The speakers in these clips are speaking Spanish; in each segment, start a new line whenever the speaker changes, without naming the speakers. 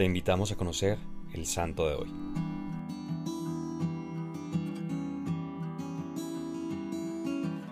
Te invitamos a conocer el santo de hoy.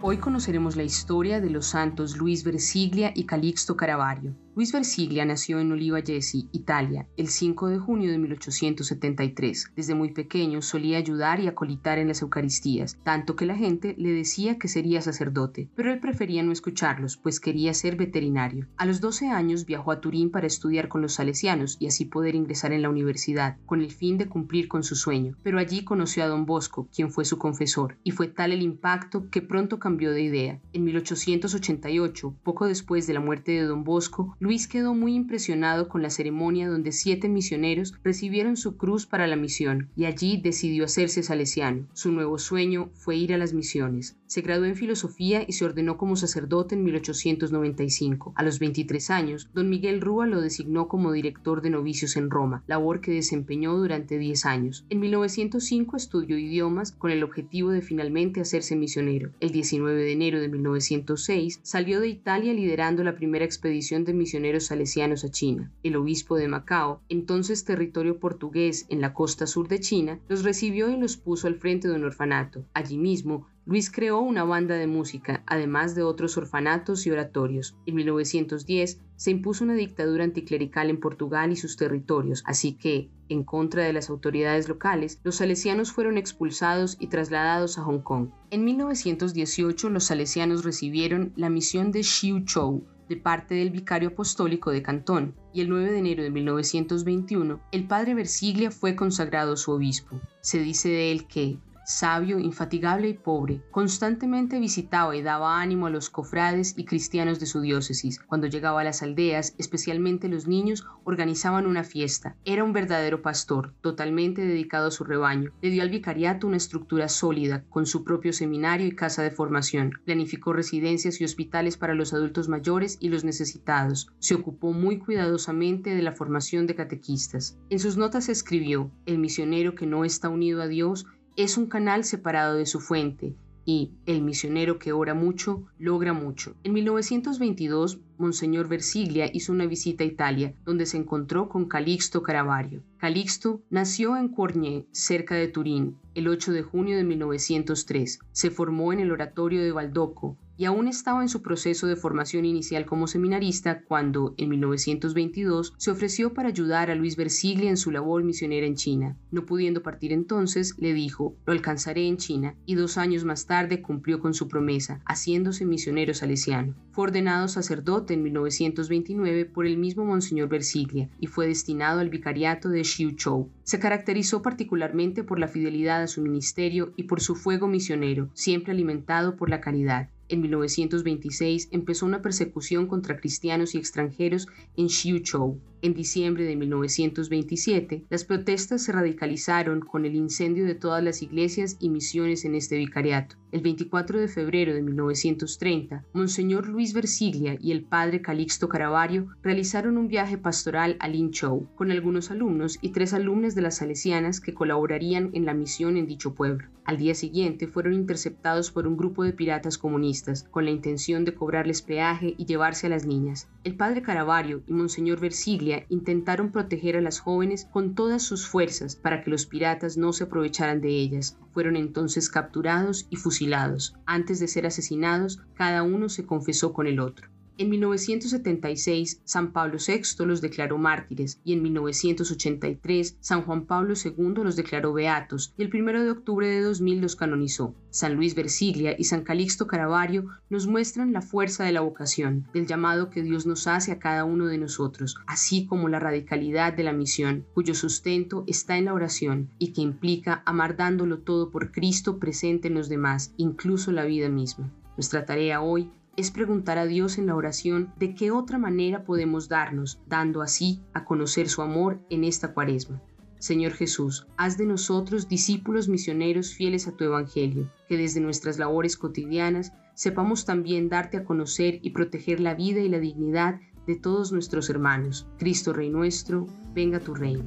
Hoy conoceremos la historia de los santos Luis Versiglia y Calixto Caravaggio. Luis Versiglia nació en Oliva Jesi, Italia, el 5 de junio de 1873. Desde muy pequeño solía ayudar y acolitar en las Eucaristías, tanto que la gente le decía que sería sacerdote, pero él prefería no escucharlos, pues quería ser veterinario. A los 12 años viajó a Turín para estudiar con los salesianos y así poder ingresar en la universidad, con el fin de cumplir con su sueño. Pero allí conoció a don Bosco, quien fue su confesor, y fue tal el impacto que pronto cambió de idea. En 1888, poco después de la muerte de don Bosco, Luis quedó muy impresionado con la ceremonia donde siete misioneros recibieron su cruz para la misión y allí decidió hacerse salesiano. Su nuevo sueño fue ir a las misiones. Se graduó en filosofía y se ordenó como sacerdote en 1895. A los 23 años, don Miguel Rúa lo designó como director de novicios en Roma, labor que desempeñó durante 10 años. En 1905 estudió idiomas con el objetivo de finalmente hacerse misionero. El 19 de enero de 1906 salió de Italia liderando la primera expedición de misioneros salesianos a China. El obispo de Macao, entonces territorio portugués en la costa sur de China, los recibió y los puso al frente de un orfanato. Allí mismo, Luis creó una banda de música, además de otros orfanatos y oratorios. En 1910 se impuso una dictadura anticlerical en Portugal y sus territorios, así que, en contra de las autoridades locales, los salesianos fueron expulsados y trasladados a Hong Kong. En 1918 los salesianos recibieron la misión de Chou de parte del vicario apostólico de Cantón, y el 9 de enero de 1921 el padre Versiglia fue consagrado su obispo. Se dice de él que, sabio, infatigable y pobre, constantemente visitaba y daba ánimo a los cofrades y cristianos de su diócesis. Cuando llegaba a las aldeas, especialmente los niños, organizaban una fiesta. Era un verdadero pastor, totalmente dedicado a su rebaño. Le dio al vicariato una estructura sólida, con su propio seminario y casa de formación. Planificó residencias y hospitales para los adultos mayores y los necesitados. Se ocupó muy cuidadosamente de la formación de catequistas. En sus notas escribió, el misionero que no está unido a Dios es un canal separado de su fuente y el misionero que ora mucho logra mucho. En 1922, Monseñor Versiglia hizo una visita a Italia, donde se encontró con Calixto Caravaggio. Calixto nació en Cornier, cerca de Turín, el 8 de junio de 1903. Se formó en el oratorio de Baldoco y aún estaba en su proceso de formación inicial como seminarista cuando, en 1922, se ofreció para ayudar a Luis Versiglia en su labor misionera en China. No pudiendo partir entonces, le dijo, lo alcanzaré en China, y dos años más tarde cumplió con su promesa, haciéndose misionero salesiano. Fue ordenado sacerdote en 1929 por el mismo Monseñor Versiglia y fue destinado al vicariato de Xiuchou. Se caracterizó particularmente por la fidelidad a su ministerio y por su fuego misionero, siempre alimentado por la caridad. En 1926 empezó una persecución contra cristianos y extranjeros en Xiuchou. En diciembre de 1927, las protestas se radicalizaron con el incendio de todas las iglesias y misiones en este vicariato. El 24 de febrero de 1930, Monseñor Luis Versiglia y el padre Calixto Caravaggio realizaron un viaje pastoral a Linchou con algunos alumnos y tres alumnas de las salesianas que colaborarían en la misión en dicho pueblo. Al día siguiente fueron interceptados por un grupo de piratas comunistas con la intención de cobrarles peaje y llevarse a las niñas. El padre Caravaggio y Monseñor Versiglia intentaron proteger a las jóvenes con todas sus fuerzas para que los piratas no se aprovecharan de ellas. Fueron entonces capturados y fusilados. Antes de ser asesinados, cada uno se confesó con el otro. En 1976, San Pablo VI los declaró mártires y en 1983, San Juan Pablo II los declaró beatos y el 1 de octubre de 2000 los canonizó. San Luis Versiglia y San Calixto Caravaggio nos muestran la fuerza de la vocación, del llamado que Dios nos hace a cada uno de nosotros, así como la radicalidad de la misión, cuyo sustento está en la oración y que implica amar dándolo todo por Cristo presente en los demás, incluso la vida misma. Nuestra tarea hoy es preguntar a Dios en la oración de qué otra manera podemos darnos, dando así a conocer su amor en esta cuaresma. Señor Jesús, haz de nosotros discípulos misioneros fieles a tu Evangelio, que desde nuestras labores cotidianas sepamos también darte a conocer y proteger la vida y la dignidad de todos nuestros hermanos. Cristo Rey nuestro, venga tu reino.